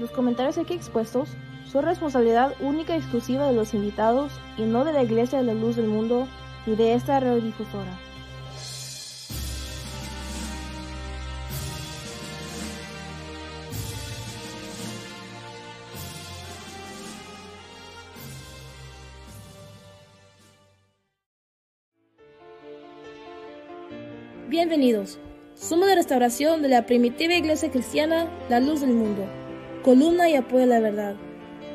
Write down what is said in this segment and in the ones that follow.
Los comentarios aquí expuestos son responsabilidad única y exclusiva de los invitados y no de la Iglesia de la Luz del Mundo ni de esta radiodifusora. Bienvenidos. Somos de restauración de la primitiva iglesia cristiana La Luz del Mundo, columna y apoyo de la verdad,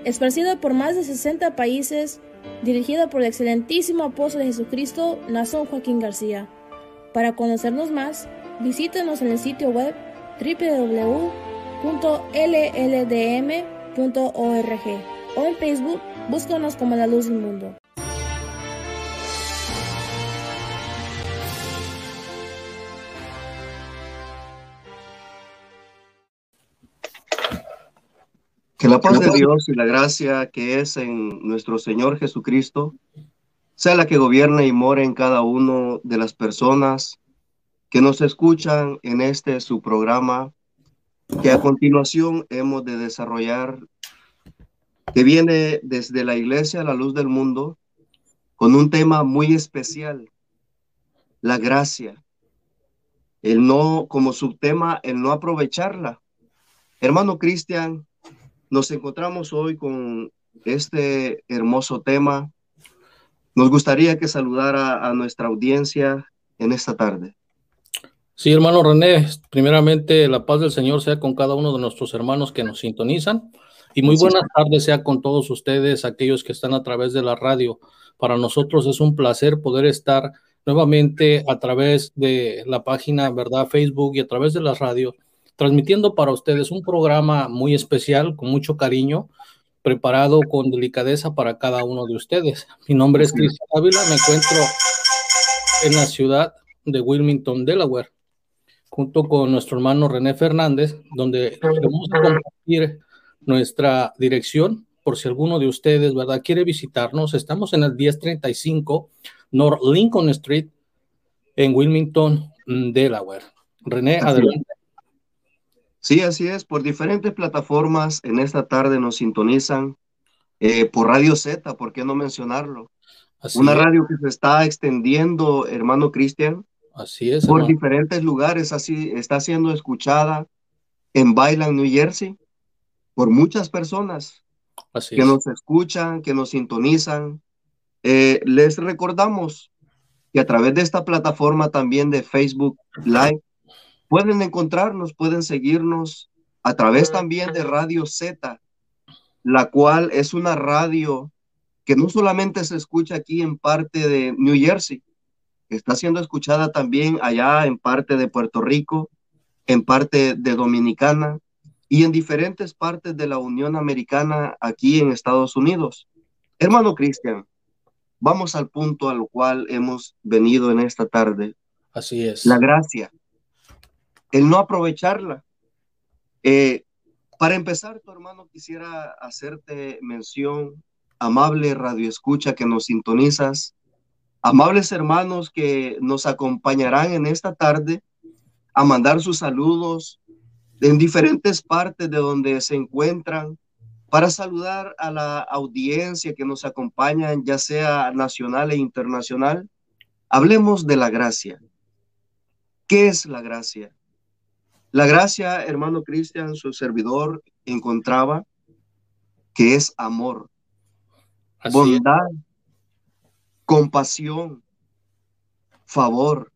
esparcida por más de 60 países, dirigida por el excelentísimo apóstol de Jesucristo, Nazón Joaquín García. Para conocernos más, visítenos en el sitio web www.lldm.org o en Facebook, búscanos como La Luz del Mundo. La paz de Dios y la gracia que es en nuestro Señor Jesucristo sea la que gobierne y more en cada uno de las personas que nos escuchan en este su programa que a continuación hemos de desarrollar que viene desde la iglesia a la luz del mundo con un tema muy especial, la gracia. El no, como subtema, el no aprovecharla. Hermano Cristian, nos encontramos hoy con este hermoso tema. Nos gustaría que saludara a nuestra audiencia en esta tarde. Sí, hermano René, primeramente la paz del Señor sea con cada uno de nuestros hermanos que nos sintonizan y muy buenas tardes sea con todos ustedes, aquellos que están a través de la radio. Para nosotros es un placer poder estar nuevamente a través de la página, ¿verdad? Facebook y a través de la radio transmitiendo para ustedes un programa muy especial, con mucho cariño, preparado con delicadeza para cada uno de ustedes. Mi nombre es Cristian Ávila, me encuentro en la ciudad de Wilmington, Delaware, junto con nuestro hermano René Fernández, donde queremos compartir nuestra dirección por si alguno de ustedes, ¿verdad?, quiere visitarnos. Estamos en el 1035 North Lincoln Street en Wilmington, Delaware. René, adelante. Sí, así es. Por diferentes plataformas en esta tarde nos sintonizan. Eh, por Radio Z, ¿por qué no mencionarlo? Una radio que se está extendiendo, hermano Cristian. Así es. Por diferentes lugares, así está siendo escuchada en Bailan, New Jersey, por muchas personas que nos escuchan, que nos sintonizan. Eh, les recordamos que a través de esta plataforma también de Facebook Live Pueden encontrarnos, pueden seguirnos a través también de Radio Z, la cual es una radio que no solamente se escucha aquí en parte de New Jersey, está siendo escuchada también allá en parte de Puerto Rico, en parte de Dominicana y en diferentes partes de la Unión Americana aquí en Estados Unidos. Hermano Cristian, vamos al punto al cual hemos venido en esta tarde. Así es. La gracia el no aprovecharla. Eh, para empezar, tu hermano, quisiera hacerte mención, amable radio escucha que nos sintonizas, amables hermanos que nos acompañarán en esta tarde a mandar sus saludos en diferentes partes de donde se encuentran para saludar a la audiencia que nos acompaña, ya sea nacional e internacional. Hablemos de la gracia. ¿Qué es la gracia? La gracia, hermano Cristian, su servidor, encontraba que es amor, bondad, compasión, favor,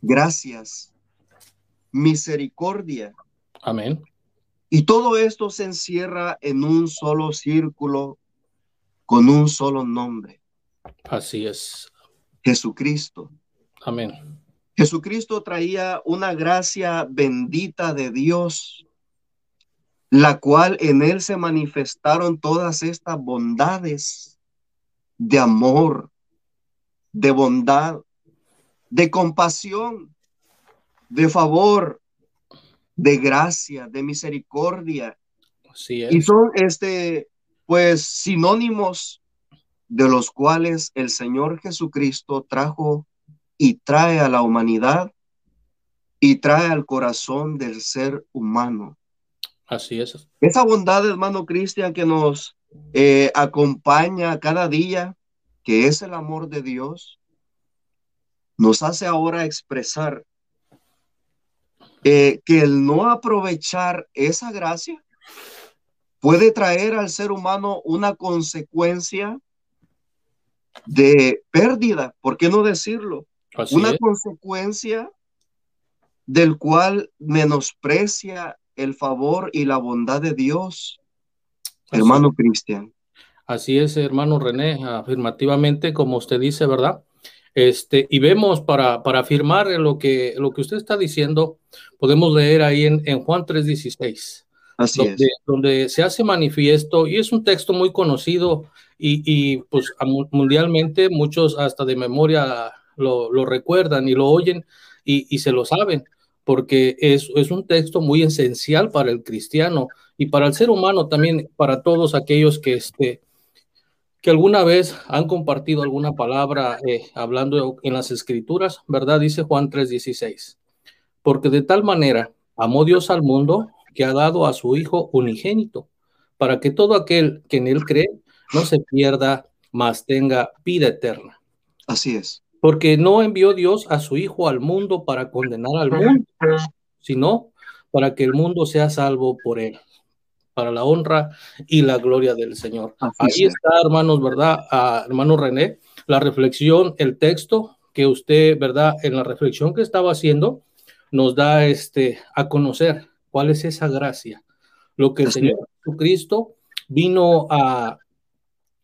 gracias, misericordia. Amén. Y todo esto se encierra en un solo círculo con un solo nombre. Así es. Jesucristo. Amén. Jesucristo traía una gracia bendita de Dios, la cual en él se manifestaron todas estas bondades de amor, de bondad, de compasión, de favor, de gracia, de misericordia. Y son este, pues, sinónimos de los cuales el Señor Jesucristo trajo y trae a la humanidad y trae al corazón del ser humano. Así es. Esa bondad, hermano Cristian, que nos eh, acompaña cada día, que es el amor de Dios, nos hace ahora expresar eh, que el no aprovechar esa gracia puede traer al ser humano una consecuencia de pérdida, ¿por qué no decirlo? Una consecuencia del cual menosprecia el favor y la bondad de Dios, hermano Cristian. Así es, hermano René, afirmativamente, como usted dice, ¿verdad? Este, y vemos para, para afirmar lo que, lo que usted está diciendo, podemos leer ahí en, en Juan 3:16. Así donde, es. donde se hace manifiesto, y es un texto muy conocido, y, y pues mundialmente muchos hasta de memoria lo, recuerdan y lo oyen y, se lo saben porque es, es, un texto muy esencial para el cristiano y para el ser humano también, para todos aquellos que, este, que alguna vez han compartido alguna palabra eh, hablando en las escrituras, ¿verdad? Dice Juan 3:16, porque de tal manera amó Dios al mundo que ha dado a su Hijo unigénito, para que todo aquel que en él cree no se pierda, mas tenga vida eterna. Así es porque no envió Dios a su Hijo al mundo para condenar al mundo, sino para que el mundo sea salvo por él, para la honra y la gloria del Señor. Ahí está, hermanos, ¿verdad? Ah, hermano René, la reflexión, el texto que usted, ¿verdad? En la reflexión que estaba haciendo, nos da este, a conocer cuál es esa gracia, lo que el Señor Jesucristo vino a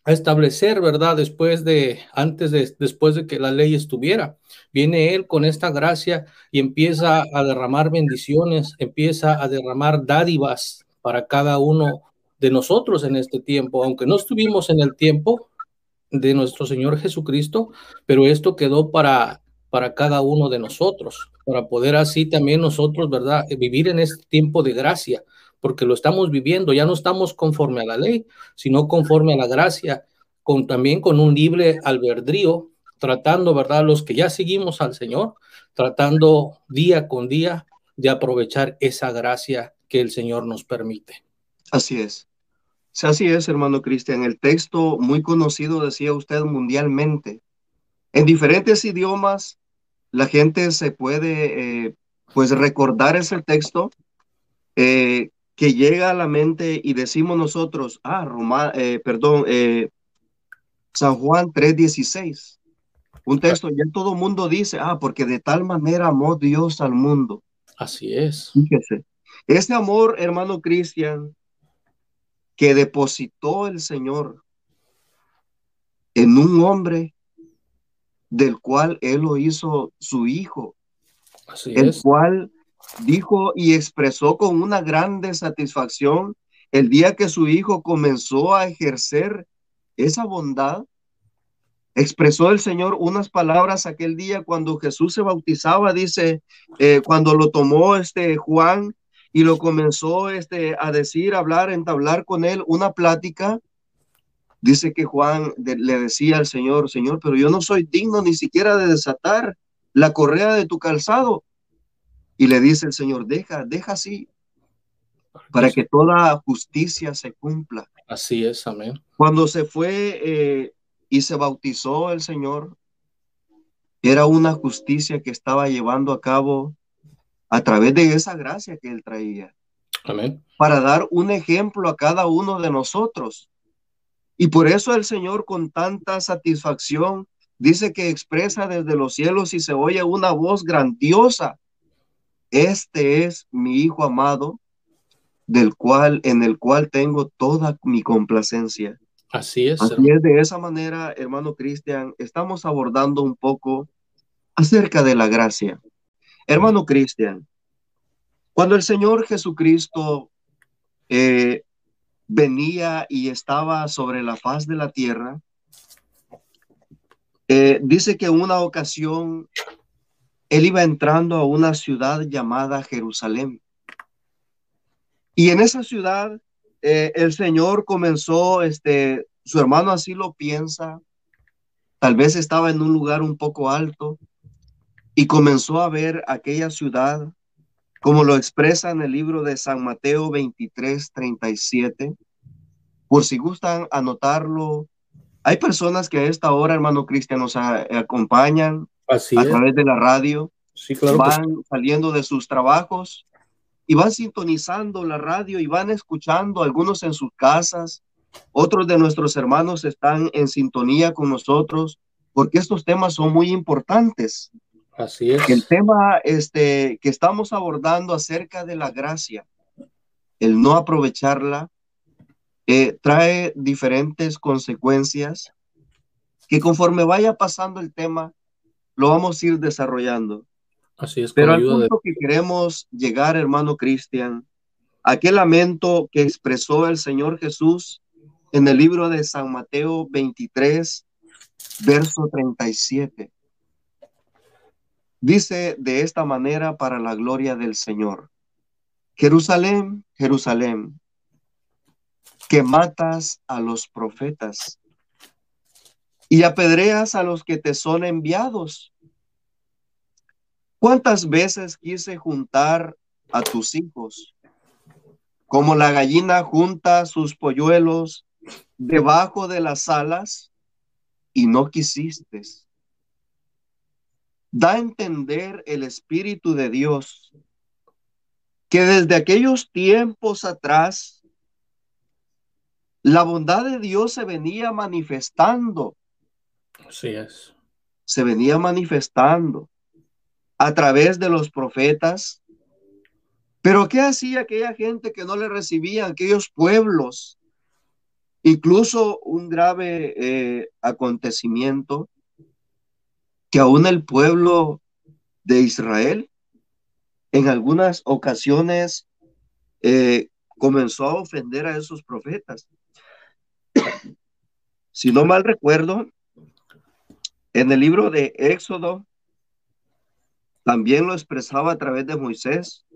a establecer, ¿verdad? Después de, antes de, después de que la ley estuviera. Viene Él con esta gracia y empieza a derramar bendiciones, empieza a derramar dádivas para cada uno de nosotros en este tiempo, aunque no estuvimos en el tiempo de nuestro Señor Jesucristo, pero esto quedó para, para cada uno de nosotros, para poder así también nosotros, ¿verdad? Vivir en este tiempo de gracia, porque lo estamos viviendo, ya no estamos conforme a la ley, sino conforme a la gracia, con también con un libre albedrío, tratando, ¿verdad? Los que ya seguimos al Señor, tratando día con día de aprovechar esa gracia que el Señor nos permite. Así es. Así es, hermano Cristian. El texto muy conocido, decía usted, mundialmente. En diferentes idiomas, la gente se puede, eh, pues, recordar ese texto eh, que llega a la mente y decimos nosotros, ah, Roma, eh, perdón, eh, San Juan 3:16. Un texto, ya todo mundo dice, ah, porque de tal manera amó Dios al mundo. Así es. Fíjese, ese amor, hermano Cristian, que depositó el Señor en un hombre del cual Él lo hizo su hijo, Así el cual dijo y expresó con una grande satisfacción el día que su hijo comenzó a ejercer esa bondad. Expresó el Señor unas palabras aquel día cuando Jesús se bautizaba, dice, eh, cuando lo tomó este Juan y lo comenzó este, a decir, hablar, entablar con él una plática. Dice que Juan le decía al Señor, Señor, pero yo no soy digno ni siquiera de desatar la correa de tu calzado. Y le dice el Señor, deja, deja así, para que toda justicia se cumpla. Así es, amén. Cuando se fue eh, y se bautizó el Señor, era una justicia que estaba llevando a cabo a través de esa gracia que él traía. Amén. Para dar un ejemplo a cada uno de nosotros. Y por eso el Señor con tanta satisfacción dice que expresa desde los cielos y se oye una voz grandiosa este es mi Hijo amado, del cual, en el cual tengo toda mi complacencia. Así es. Así es, de esa manera, hermano Cristian, estamos abordando un poco acerca de la gracia. Hermano Cristian, cuando el Señor Jesucristo eh, venía y estaba sobre la faz de la tierra, eh, dice que en una ocasión él iba entrando a una ciudad llamada Jerusalén. Y en esa ciudad eh, el Señor comenzó, este, su hermano así lo piensa, tal vez estaba en un lugar un poco alto y comenzó a ver aquella ciudad como lo expresa en el libro de San Mateo 23, 37. Por si gustan anotarlo, hay personas que a esta hora, hermano Cristian, nos acompañan a través de la radio. Sí, claro van saliendo de sus trabajos y van sintonizando la radio y van escuchando, algunos en sus casas, otros de nuestros hermanos están en sintonía con nosotros, porque estos temas son muy importantes. Así es. El tema este, que estamos abordando acerca de la gracia, el no aprovecharla, eh, trae diferentes consecuencias que conforme vaya pasando el tema, lo vamos a ir desarrollando. Así es. Pero al punto que queremos llegar, hermano Cristian, aquel lamento que expresó el Señor Jesús en el libro de San Mateo 23, verso 37. Dice de esta manera para la gloria del Señor. Jerusalén, Jerusalén, que matas a los profetas y apedreas a los que te son enviados. ¿Cuántas veces quise juntar a tus hijos, como la gallina junta sus polluelos debajo de las alas, y no quisiste? da a entender el Espíritu de Dios que desde aquellos tiempos atrás la bondad de Dios se venía manifestando. Así es. Se venía manifestando a través de los profetas. Pero ¿qué hacía aquella gente que no le recibía, aquellos pueblos? Incluso un grave eh, acontecimiento que aún el pueblo de Israel en algunas ocasiones eh, comenzó a ofender a esos profetas. si no mal recuerdo, en el libro de Éxodo también lo expresaba a través de Moisés,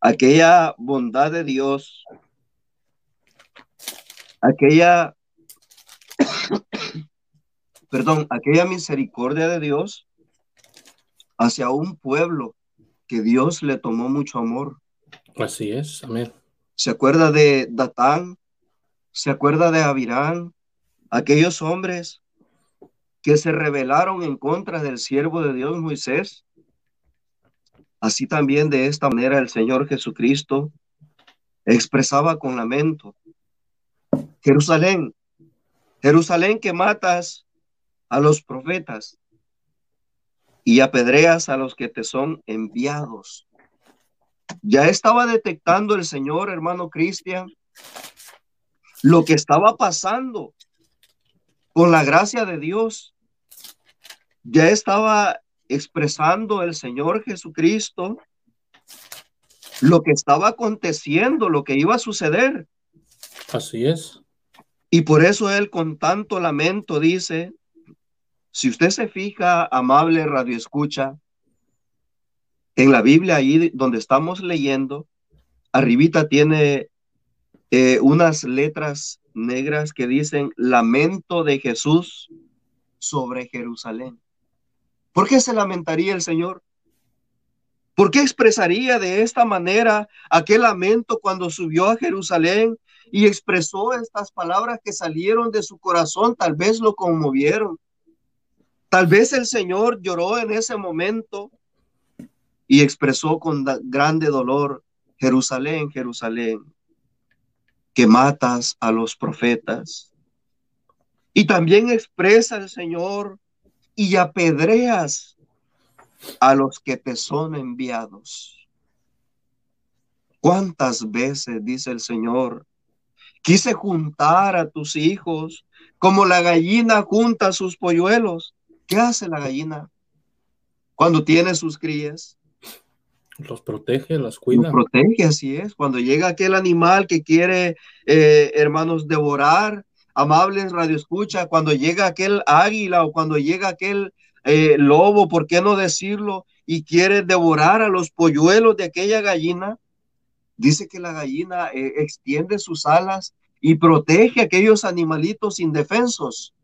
aquella bondad de Dios, aquella perdón, aquella misericordia de Dios hacia un pueblo que Dios le tomó mucho amor. Así es, amén. Se acuerda de Datán, se acuerda de Abirán, aquellos hombres que se rebelaron en contra del siervo de Dios Moisés. Así también de esta manera el Señor Jesucristo expresaba con lamento, Jerusalén, Jerusalén que matas a los profetas y apedreas a los que te son enviados. Ya estaba detectando el Señor, hermano Cristian, lo que estaba pasando con la gracia de Dios. Ya estaba expresando el Señor Jesucristo lo que estaba aconteciendo, lo que iba a suceder. Así es. Y por eso él con tanto lamento dice, si usted se fija, amable radio escucha, en la Biblia ahí donde estamos leyendo, arribita tiene eh, unas letras negras que dicen lamento de Jesús sobre Jerusalén. ¿Por qué se lamentaría el Señor? ¿Por qué expresaría de esta manera aquel lamento cuando subió a Jerusalén y expresó estas palabras que salieron de su corazón? Tal vez lo conmovieron. Tal vez el Señor lloró en ese momento y expresó con grande dolor, Jerusalén, Jerusalén, que matas a los profetas. Y también expresa el Señor y apedreas a los que te son enviados. ¿Cuántas veces, dice el Señor, quise juntar a tus hijos como la gallina junta sus polluelos? ¿Qué hace la gallina cuando tiene sus crías? Los protege, las cuida. Los protege, así es. Cuando llega aquel animal que quiere, eh, hermanos, devorar, amables radioescucha, cuando llega aquel águila o cuando llega aquel eh, lobo, ¿por qué no decirlo? Y quiere devorar a los polluelos de aquella gallina, dice que la gallina eh, extiende sus alas y protege a aquellos animalitos indefensos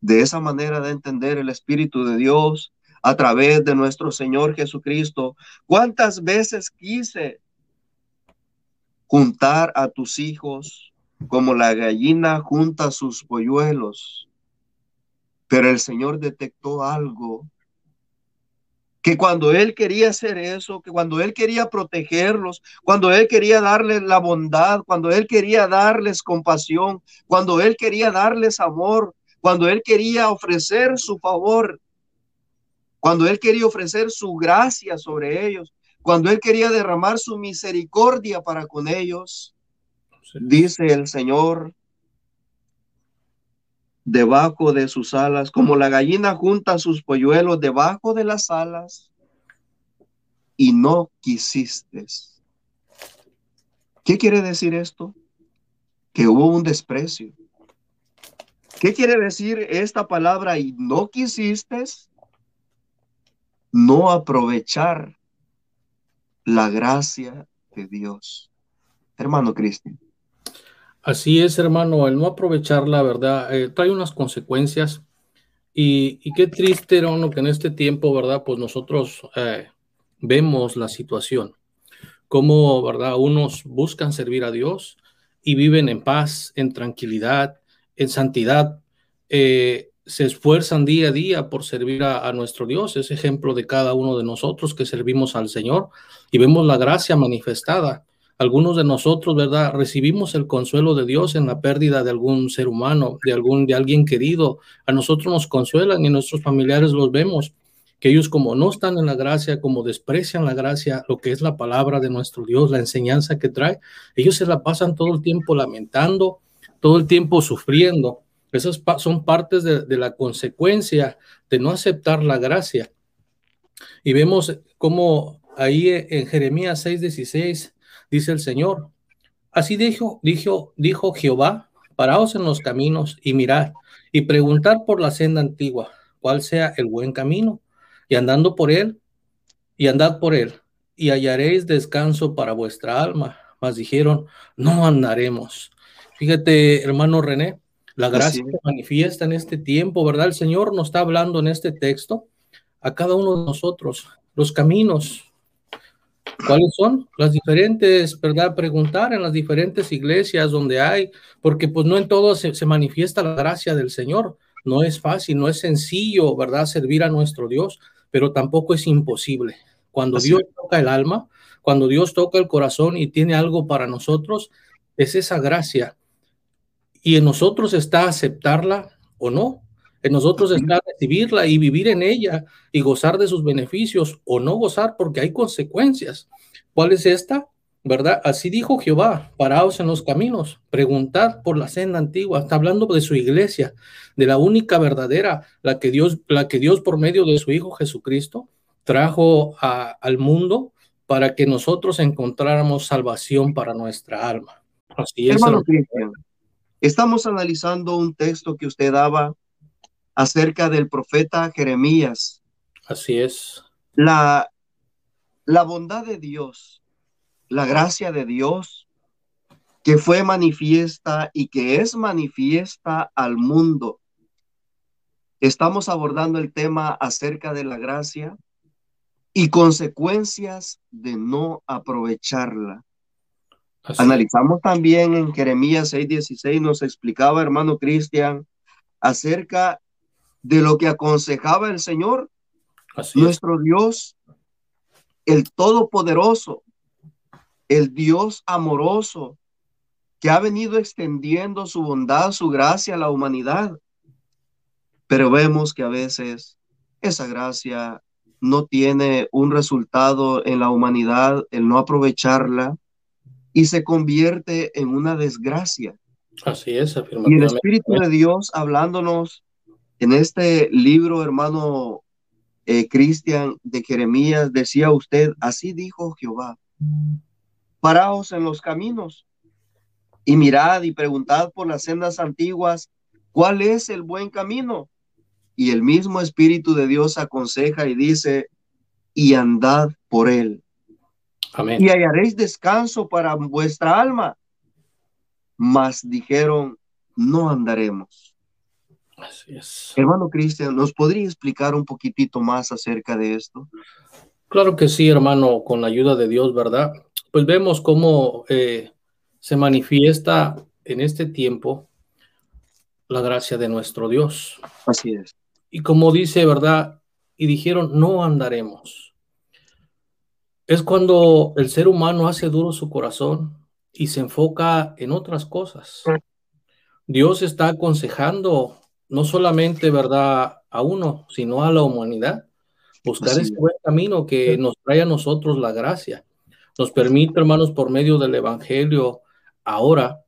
de esa manera de entender el Espíritu de Dios a través de nuestro Señor Jesucristo. ¿Cuántas veces quise juntar a tus hijos como la gallina junta sus polluelos? Pero el Señor detectó algo que cuando él quería hacer eso, que cuando él quería protegerlos, cuando él quería darles la bondad, cuando él quería darles compasión, cuando él quería darles amor, cuando él quería ofrecer su favor, cuando él quería ofrecer su gracia sobre ellos, cuando él quería derramar su misericordia para con ellos, dice el Señor, debajo de sus alas, como la gallina junta sus polluelos debajo de las alas, y no quisiste. ¿Qué quiere decir esto? Que hubo un desprecio. ¿Qué quiere decir esta palabra y no quisiste? No aprovechar la gracia de Dios. Hermano Cristian. Así es, hermano, el no aprovechar la verdad eh, trae unas consecuencias y, qué triste, hermano, que en este tiempo, ¿verdad? Pues nosotros eh, vemos la situación, cómo, ¿verdad? Unos buscan servir a Dios y viven en paz, en tranquilidad, en santidad, eh, se esfuerzan día a día por servir a, a, nuestro Dios. Es ejemplo de cada uno de nosotros que servimos al Señor y vemos la gracia manifestada algunos de nosotros, ¿verdad? Recibimos el consuelo de Dios en la pérdida de algún ser humano, de algún de alguien querido. A nosotros nos consuelan y nuestros familiares los vemos que ellos como no están en la gracia, como desprecian la gracia, lo que es la palabra de nuestro Dios, la enseñanza que trae, ellos se la pasan todo el tiempo lamentando, todo el tiempo sufriendo. Esas son partes de, la consecuencia de no aceptar la gracia. Y vemos cómo ahí en Jeremías 6:16 dice el Señor. Así dijo, dijo, dijo Jehová, paraos en los caminos y mirad y preguntar por la senda antigua, cuál sea el buen camino, y andando por él, y andad por él, y hallaréis descanso para vuestra alma. Mas dijeron, no andaremos. Fíjate, hermano René, la gracia se manifiesta en este tiempo, ¿verdad? El Señor nos está hablando en este texto a cada uno de nosotros, los caminos, ¿Cuáles son las diferentes, verdad? Preguntar en las diferentes iglesias donde hay, porque pues no en todo se, manifiesta la gracia del Señor. No es fácil, no es sencillo, ¿verdad? Servir a nuestro Dios, pero tampoco es imposible. Cuando Dios toca el alma, cuando Dios toca el corazón y tiene algo para nosotros, es esa gracia. Y en nosotros está aceptarla o no. En nosotros está recibirla y vivir en ella y gozar de sus beneficios o no gozar porque hay consecuencias. ¿Cuál es esta? ¿Verdad? Así dijo Jehová, paraos en los caminos, preguntad por la senda antigua. Está hablando de su iglesia, de la única verdadera, la que Dios, la que Dios por medio de su Hijo Jesucristo trajo al mundo para que nosotros encontráramos salvación para nuestra alma. Así es. Hermano Cristian, estamos analizando un texto que usted daba acerca del profeta Jeremías. Así es. La, la bondad de Dios, la gracia de Dios, que fue manifiesta y que es manifiesta al mundo. Estamos abordando el tema acerca de la gracia y consecuencias de no aprovecharla. Analizamos también en Jeremías 6:16, nos explicaba hermano Cristian acerca de lo que aconsejaba el Señor, nuestro Dios, el Todopoderoso, el Dios amoroso, que ha venido extendiendo su bondad, su gracia a la humanidad. Pero vemos que a veces esa gracia no tiene un resultado en la humanidad, el no aprovecharla, y se convierte en una desgracia. Así es, Y el Espíritu de Dios hablándonos en este libro, hermano eh, Cristian de Jeremías, decía usted, así dijo Jehová, paraos en los caminos y mirad y preguntad por las sendas antiguas, ¿cuál es el buen camino? Y el mismo Espíritu de Dios aconseja y dice, y andad por él. Amén. Y hallaréis descanso para vuestra alma. Mas dijeron, no andaremos. Así es. Hermano Cristian, ¿nos podría explicar un poquitito más acerca de esto? Claro que sí, hermano, con la ayuda de Dios, ¿verdad? Pues vemos cómo eh, se manifiesta en este tiempo la gracia de nuestro Dios. Así es. Y como dice, ¿verdad? Y dijeron, no andaremos. Es cuando el ser humano hace duro su corazón y se enfoca en otras cosas. Dios está aconsejando no solamente, ¿verdad?, a uno, sino a la humanidad. Buscar ese buen camino que nos trae a nosotros la gracia. Nos permite, hermanos, por medio del Evangelio, ahora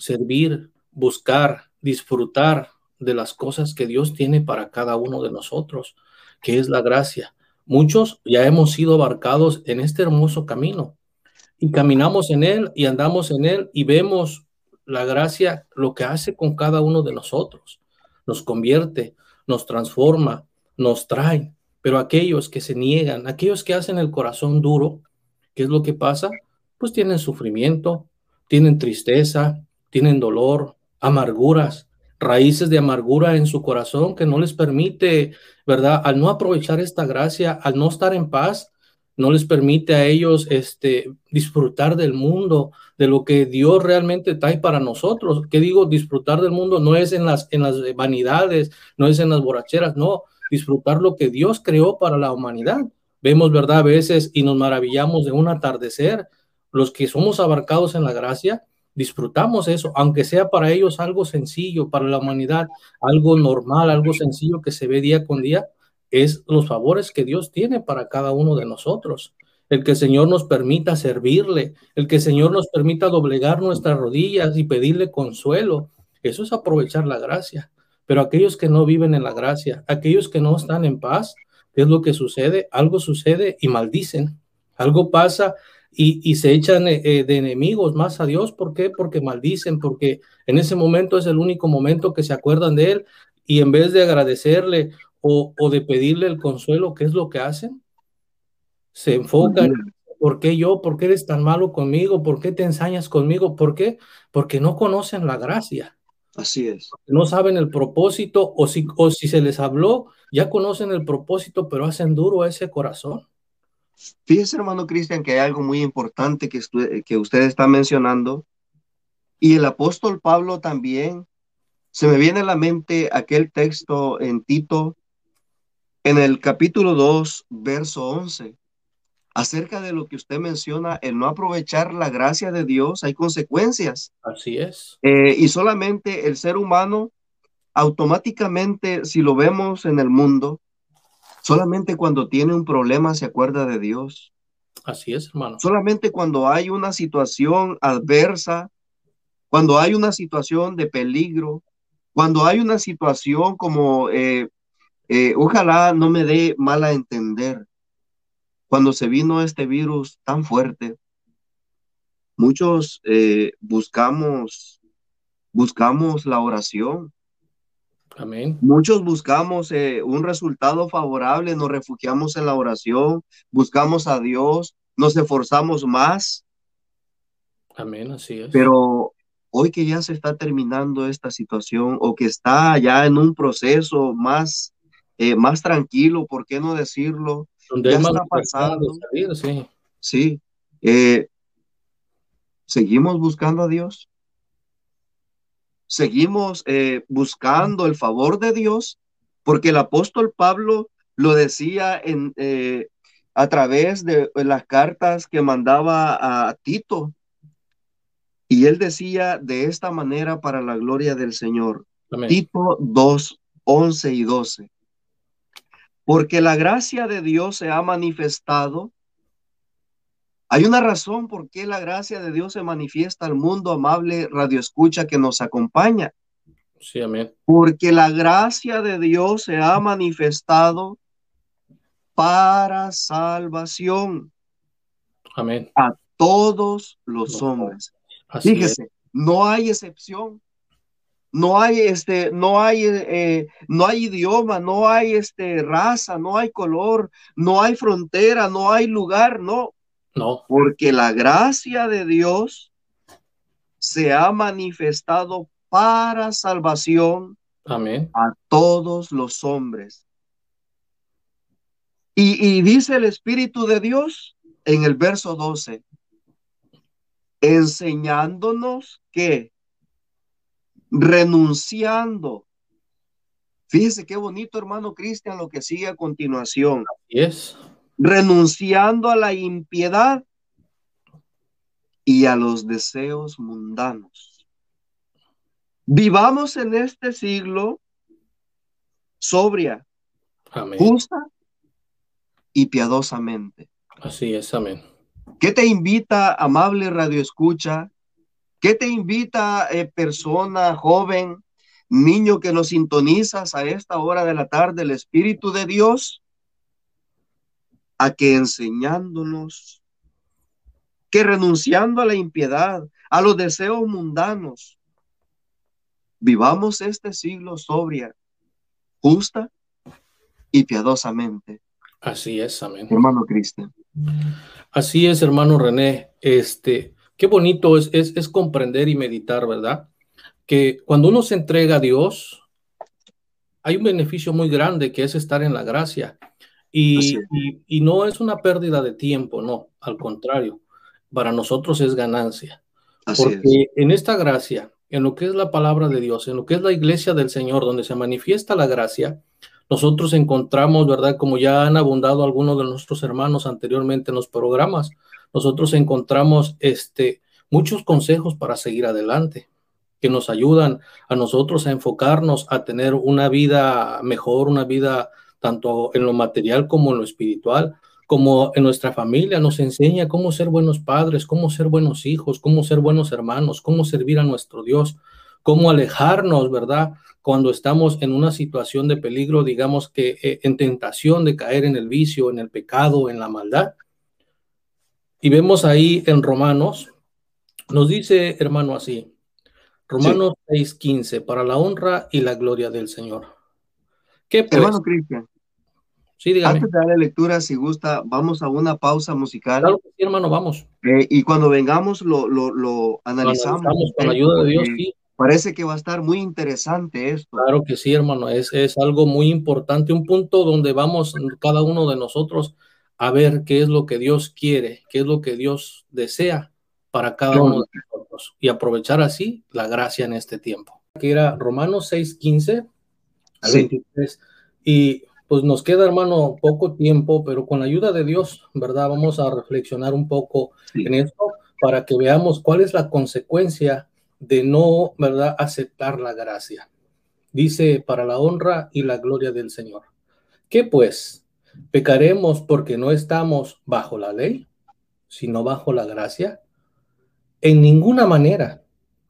servir, buscar, disfrutar de las cosas que Dios tiene para cada uno de nosotros, que es la gracia. Muchos ya hemos sido abarcados en este hermoso camino y caminamos en él y andamos en él y vemos la gracia, lo que hace con cada uno de nosotros. Nos convierte, nos transforma, nos trae. Pero aquellos que se niegan, aquellos que hacen el corazón duro, ¿qué es lo que pasa? Pues tienen sufrimiento, tienen tristeza, tienen dolor, amarguras, raíces de amargura en su corazón que no les permite, ¿verdad? Al no aprovechar esta gracia, al no estar en paz, no les permite a ellos este, disfrutar del mundo, de lo que Dios realmente trae para nosotros. ¿Qué digo? Disfrutar del mundo no es en las, en las vanidades, no es en las borracheras, no, disfrutar lo que Dios creó para la humanidad. Vemos, ¿verdad? A veces y nos maravillamos de un atardecer. Los que somos abarcados en la gracia, disfrutamos eso, aunque sea para ellos algo sencillo, para la humanidad, algo normal, algo sencillo que se ve día con día, es los favores que Dios tiene para cada uno de nosotros. El que Señor nos permita servirle, el que Señor nos permita doblegar nuestras rodillas y pedirle consuelo, eso es aprovechar la gracia. Pero aquellos que no viven en la gracia, aquellos que no están en paz, ¿qué es lo que sucede? Algo sucede y maldicen. Algo pasa y, se echan eh, eh, de enemigos más a Dios. ¿Por qué? Porque maldicen, porque en ese momento es el único momento que se acuerdan de Él y en vez de agradecerle o, de pedirle el consuelo, ¿qué es lo que hacen? Se enfocan, ¿por qué yo? ¿Por qué eres tan malo conmigo? ¿Por qué te ensañas conmigo? ¿Por qué? Porque no conocen la gracia. Así es. No saben el propósito o si, o si se les habló, ya conocen el propósito, pero hacen duro ese corazón. Fíjese, hermano Cristian, que hay algo muy importante que, que usted está mencionando. Y el apóstol Pablo también, se me viene a la mente aquel texto en Tito, en el capítulo 2, verso 11, acerca de lo que usted menciona, el no aprovechar la gracia de Dios, hay consecuencias. Así es. Eh, y solamente el ser humano, automáticamente, si lo vemos en el mundo, Solamente cuando tiene un problema se acuerda de Dios. Así es, hermano. Solamente cuando hay una situación adversa, cuando hay una situación de peligro, cuando hay una situación como, eh, eh, ojalá no me dé mal a entender, cuando se vino este virus tan fuerte, muchos eh, buscamos, buscamos la oración, Muchos buscamos eh, un resultado favorable, nos refugiamos en la oración, buscamos a Dios, nos esforzamos más. Amén, así es. Pero hoy que ya se está terminando esta situación o que está ya en un proceso más, eh, más tranquilo, ¿por qué no decirlo? Donde ya está pasando. sí. Sí. Eh, ¿Seguimos buscando a Dios? seguimos eh, buscando el favor de Dios, porque el apóstol Pablo lo decía en, eh, a través de las cartas que mandaba a Tito. Y él decía de esta manera para la gloria del Señor. Tito 2, 11 y 12. Porque la gracia de Dios se ha manifestado hay una razón por qué la gracia de Dios se manifiesta al mundo amable radio escucha que nos acompaña. Sí, amén. Porque la gracia de Dios se ha manifestado para salvación. Amén. A todos los hombres. Fíjese, no hay excepción. No hay este, no hay, eh, no hay idioma, no hay este raza, no hay color, no hay frontera, no hay lugar, no. No. Porque la gracia de Dios se ha manifestado para salvación Amén. A todos los hombres. Y, y dice el Espíritu de Dios en el verso 12, enseñándonos que renunciando. Fíjese qué bonito, hermano Cristian, lo que sigue a continuación. es. Renunciando a la impiedad y a los deseos mundanos. Vivamos en este siglo sobria, justa y piadosamente. Así es, amén. ¿Qué te invita, amable radio escucha? ¿Qué te invita, eh, persona joven, niño que nos sintonizas a esta hora de la tarde, el Espíritu de Dios? A que enseñándonos que renunciando a la impiedad, a los deseos mundanos, vivamos este siglo sobria, justa y piadosamente. Así es, amén. Hermano Cristian. Así es, hermano René. Este, qué bonito es, es, comprender y meditar, ¿verdad? Que cuando uno se entrega a Dios, hay un beneficio muy grande que es estar en la gracia. Y, y, no es una pérdida de tiempo, no, al contrario para nosotros es ganancia. porque en esta gracia, en lo que es la palabra de Dios, en lo que es la iglesia del Señor, donde se manifiesta la gracia, nosotros encontramos, ¿verdad? Como ya han abundado algunos de nuestros hermanos anteriormente en los programas, nosotros encontramos este, muchos consejos para seguir adelante, que nos ayudan a nosotros a enfocarnos, a tener una vida mejor, una vida tanto en lo material como en lo espiritual, como en nuestra familia nos enseña cómo ser buenos padres, cómo ser buenos hijos, cómo ser buenos hermanos, cómo servir a nuestro Dios, cómo alejarnos, ¿verdad? Cuando estamos en una situación de peligro, digamos que eh, en tentación de caer en el vicio, en el pecado, en la maldad. Y vemos ahí en Romanos, nos dice, hermano, así, Romanos 6:15, para la honra y la gloria del Señor. ¿Qué pues? Hermano Cristian, antes de darle lectura, si gusta, vamos a una pausa musical. Claro sí, hermano, vamos. Eh, y cuando vengamos lo, lo, analizamos. con la ayuda de Dios, sí. Parece que va a estar muy interesante esto. Claro que sí, hermano, es, es algo muy importante, un punto donde vamos cada uno de nosotros a ver qué es lo que Dios quiere, qué es lo que Dios desea para cada uno de nosotros y aprovechar así la gracia en este tiempo. Que era Romanos 6, 15 al 23. Y pues nos queda, hermano, poco tiempo, pero con la ayuda de Dios, ¿verdad? Vamos a reflexionar un poco en esto para que veamos cuál es la consecuencia de no, ¿verdad?, aceptar la gracia. Dice, para la honra y la gloria del Señor. ¿Qué pues? ¿Pecaremos porque no estamos bajo la ley, sino bajo la gracia? En ninguna manera.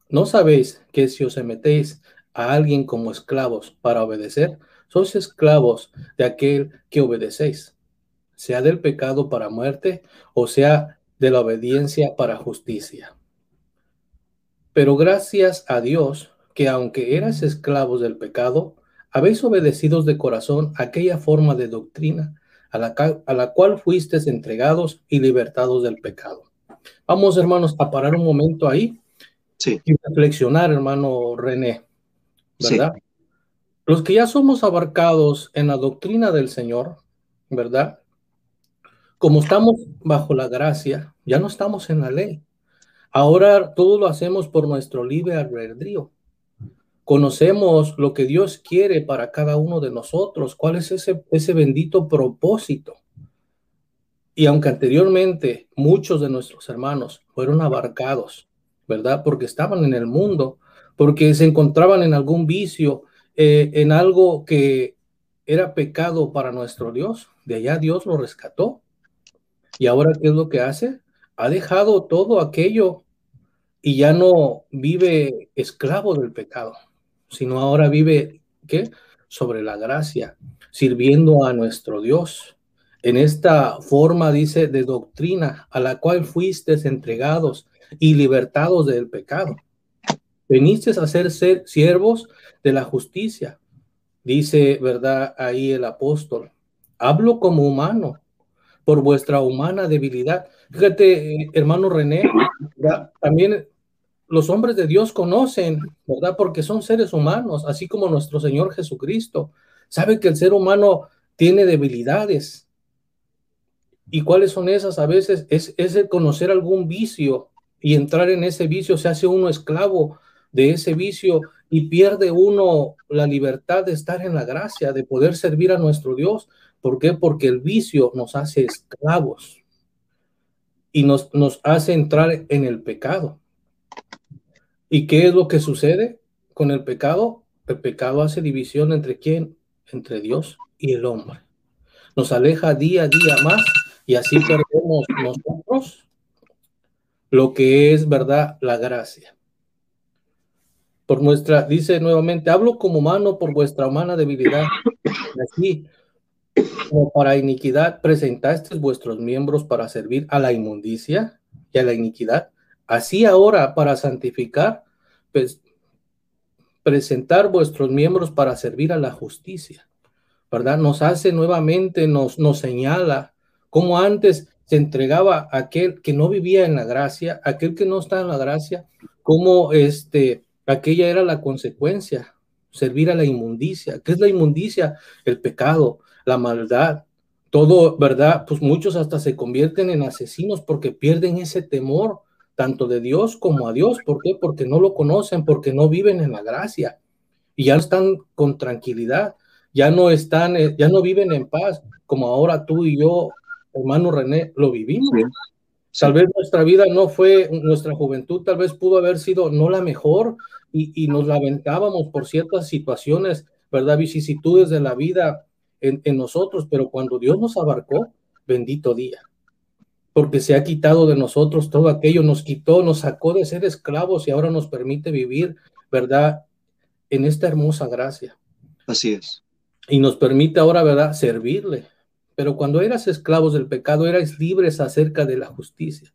¿No sabéis que si os metéis a alguien como esclavos para obedecer, sois esclavos de aquel que obedecéis, sea del pecado para muerte o sea de la obediencia para justicia. Pero gracias a Dios que aunque eras esclavos del pecado, habéis obedecido de corazón aquella forma de doctrina a la, a la cual fuisteis entregados y libertados del pecado. Vamos, hermanos, a parar un momento ahí sí. y reflexionar, hermano René, ¿verdad? Los que ya somos abarcados en la doctrina del Señor, ¿verdad? Como estamos bajo la gracia, ya no estamos en la ley. Ahora todo lo hacemos por nuestro libre albedrío. Conocemos lo que Dios quiere para cada uno de nosotros, cuál es ese, ese bendito propósito. Y aunque anteriormente muchos de nuestros hermanos fueron abarcados, ¿verdad? Porque estaban en el mundo, porque se encontraban en algún vicio, eh, en algo que era pecado para nuestro Dios. De allá Dios lo rescató. Y ahora, ¿qué es lo que hace? Ha dejado todo aquello y ya no vive esclavo del pecado, sino ahora vive, ¿qué? Sobre la gracia, sirviendo a nuestro Dios. En esta forma, dice, de doctrina a la cual fuisteis entregados y libertados del pecado. Veniste a ser, ser siervos de la justicia. Dice, ¿verdad? Ahí el apóstol. Hablo como humano por vuestra humana debilidad. Fíjate, hermano René, también los hombres de Dios conocen, ¿verdad? Porque son seres humanos, así como nuestro Señor Jesucristo. Sabe que el ser humano tiene debilidades. ¿Y cuáles son esas? A veces es, es el conocer algún vicio y entrar en ese vicio, se hace uno esclavo de ese vicio y pierde uno la libertad de estar en la gracia, de poder servir a nuestro Dios. ¿Por qué? Porque el vicio nos hace esclavos y nos, nos hace entrar en el pecado. ¿Y qué es lo que sucede con el pecado? El pecado hace división entre quién? Entre Dios y el hombre. Nos aleja día a día más y así perdemos nosotros lo que es verdad la gracia. Por nuestra, dice nuevamente, hablo como humano por vuestra humana debilidad. Así, como para iniquidad, presentasteis vuestros miembros para servir a la inmundicia y a la iniquidad. Así ahora, para santificar, pues, presentar vuestros miembros para servir a la justicia. ¿Verdad? Nos hace nuevamente, nos, nos señala como antes se entregaba aquel que no vivía en la gracia, aquel que no está en la gracia, como este, aquella era la consecuencia, servir a la inmundicia. ¿Qué es la inmundicia? El pecado, la maldad, todo, ¿verdad? Pues muchos hasta se convierten en asesinos porque pierden ese temor, tanto de Dios como a Dios. ¿Por qué? Porque no lo conocen, porque no viven en la gracia y ya están con tranquilidad, ya no están, eh, ya no viven en paz, como ahora tú y yo hermano René, lo vivimos. Tal vez nuestra vida no fue, nuestra juventud tal vez pudo haber sido no la mejor y, nos lamentábamos por ciertas situaciones, ¿verdad? Vicisitudes de la vida en, en nosotros, pero cuando Dios nos abarcó, bendito día porque se ha quitado de nosotros todo aquello, nos quitó, nos sacó de ser esclavos y ahora nos permite vivir, ¿verdad? En esta hermosa gracia. Así es. Y nos permite ahora, ¿verdad? Servirle. Pero cuando eras esclavos del pecado, eras libres acerca de la justicia.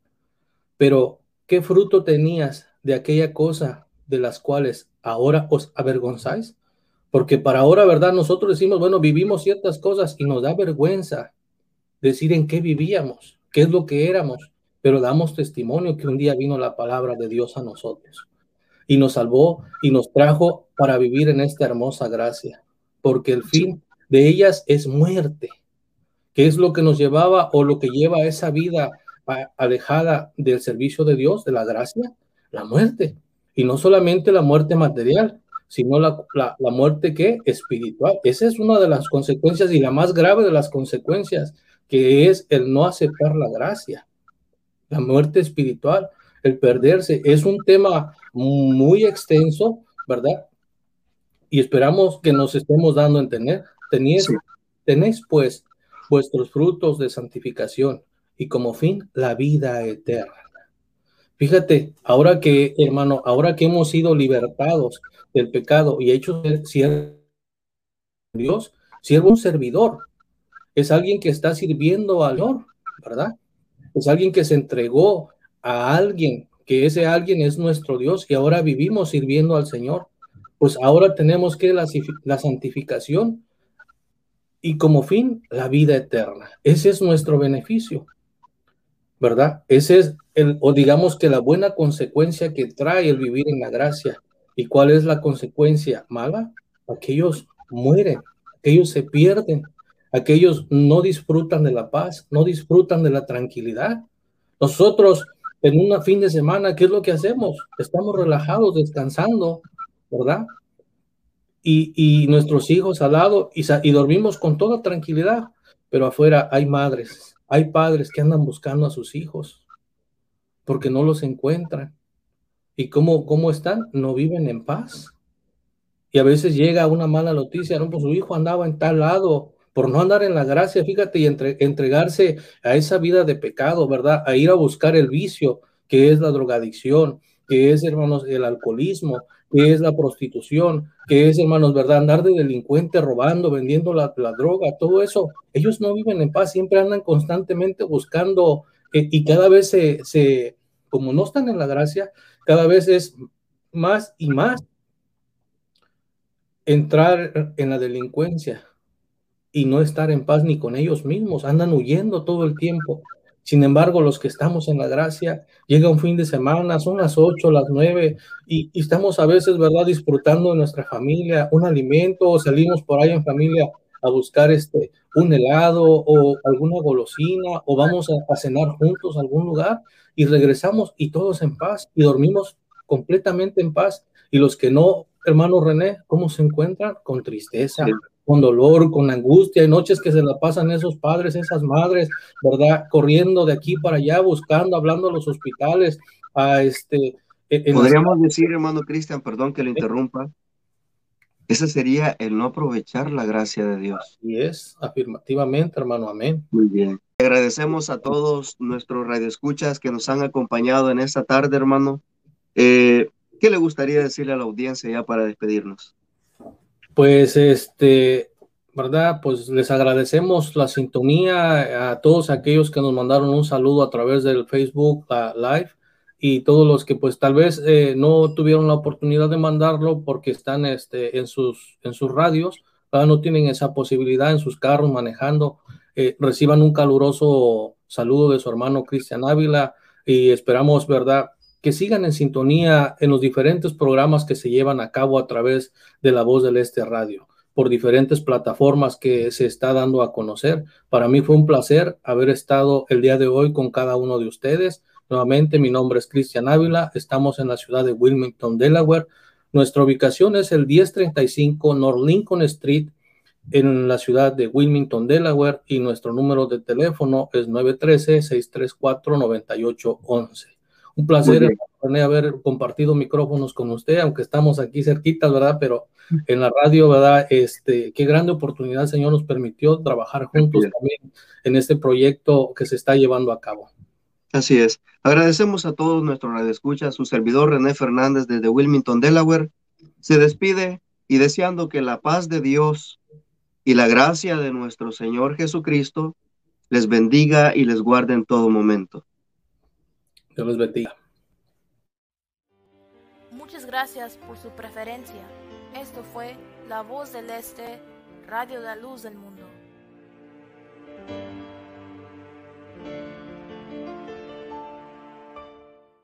Pero, ¿qué fruto tenías de aquella cosa de las cuales ahora os avergonzáis? Porque para ahora, ¿verdad? Nosotros decimos, bueno, vivimos ciertas cosas y nos da vergüenza decir en qué vivíamos, qué es lo que éramos, pero damos testimonio que un día vino la palabra de Dios a nosotros y nos salvó y nos trajo para vivir en esta hermosa gracia, porque el fin de ellas es muerte ¿Qué es lo que nos llevaba o lo que lleva a esa vida alejada del servicio de Dios, de la gracia? La muerte. Y no solamente la muerte material, sino la, la, muerte que espiritual. Esa es una de las consecuencias y la más grave de las consecuencias, que es el no aceptar la gracia. La muerte espiritual, el perderse, es un tema muy extenso, ¿verdad? Y esperamos que nos estemos dando a entender. Tenéis, tenéis pues vuestros frutos de santificación y como fin la vida eterna. Fíjate, ahora que, hermano, ahora que hemos sido libertados del pecado y hechos siervo Dios, siervo un servidor, es alguien que está sirviendo al Señor, ¿verdad? Es alguien que se entregó a alguien, que ese alguien es nuestro Dios y ahora vivimos sirviendo al Señor. Pues ahora tenemos que la, la santificación y como fin la vida eterna. Ese es nuestro beneficio, ¿verdad? Ese es el, o digamos que la buena consecuencia que trae el vivir en la gracia. ¿Y cuál es la consecuencia mala? Aquellos mueren, aquellos se pierden, aquellos no disfrutan de la paz, no disfrutan de la tranquilidad. Nosotros en un fin de semana, ¿qué es lo que hacemos? Estamos relajados, descansando, ¿verdad? y, nuestros hijos al lado y, dormimos con toda tranquilidad, pero afuera hay madres, hay padres que andan buscando a sus hijos porque no los encuentran. ¿Y cómo, cómo están? No viven en paz. Y a veces llega una mala noticia, no, pues su hijo andaba en tal lado, por no andar en la gracia, fíjate, y entre, entregarse a esa vida de pecado, ¿verdad? A ir a buscar el vicio, que es la drogadicción, que es, hermanos, el alcoholismo, que es la prostitución, que es, hermanos, ¿verdad? Andar de delincuente, robando, vendiendo la, droga, todo eso. Ellos no viven en paz, siempre andan constantemente buscando eh, y cada vez se, se, como no están en la gracia, cada vez es más y más entrar en la delincuencia y no estar en paz ni con ellos mismos, andan huyendo todo el tiempo Sin embargo, los que estamos en la gracia, llega un fin de semana, son las ocho, las nueve, y, estamos a veces, ¿verdad?, disfrutando de nuestra familia, un alimento, o salimos por ahí en familia a buscar este, un helado o alguna golosina, o vamos a, a cenar juntos a algún lugar, y regresamos y todos en paz, y dormimos completamente en paz. Y los que no, hermano René, ¿cómo se encuentran? Con tristeza, con dolor, con angustia. Hay noches que se la pasan esos padres, esas madres, ¿verdad? Corriendo de aquí para allá, buscando, hablando a los hospitales, a este... E, Podríamos decir, hermano Cristian, perdón que le interrumpa, ese sería el no aprovechar la gracia de Dios. Y es, afirmativamente, hermano, amén. Muy bien. Agradecemos a todos nuestros radioescuchas que nos han acompañado en esta tarde, hermano. Eh, ¿Qué le gustaría decirle a la audiencia ya para despedirnos? Pues este, ¿verdad? Pues les agradecemos la sintonía a todos aquellos que nos mandaron un saludo a través del Facebook Live y todos los que pues tal vez eh, no tuvieron la oportunidad de mandarlo porque están este, en, sus, en sus radios, no tienen esa posibilidad en sus carros manejando, eh, reciban un caluroso saludo de su hermano Cristian Ávila y esperamos, ¿verdad? Que sigan en sintonía en los diferentes programas que se llevan a cabo a través de la voz del Este Radio, por diferentes plataformas que se está dando a conocer. Para mí fue un placer haber estado el día de hoy con cada uno de ustedes. Nuevamente, mi nombre es Cristian Ávila, estamos en la ciudad de Wilmington, Delaware. Nuestra ubicación es el 1035 North Lincoln Street en la ciudad de Wilmington, Delaware, y nuestro número de teléfono es 913-634-9811. Un placer haber compartido micrófonos con usted, aunque estamos aquí cerquitas, ¿verdad? Pero en la radio, ¿verdad? Este, qué grande oportunidad, Señor, nos permitió trabajar juntos también en este proyecto que se está llevando a cabo. Así es. Agradecemos a todos nuestros radioescuchas, su servidor René Fernández desde Wilmington, Delaware. Se despide y deseando que la paz de Dios y la gracia de nuestro Señor Jesucristo les bendiga y les guarde en todo momento. Muchas gracias por su preferencia. Esto fue La Voz del Este, Radio la Luz del Mundo.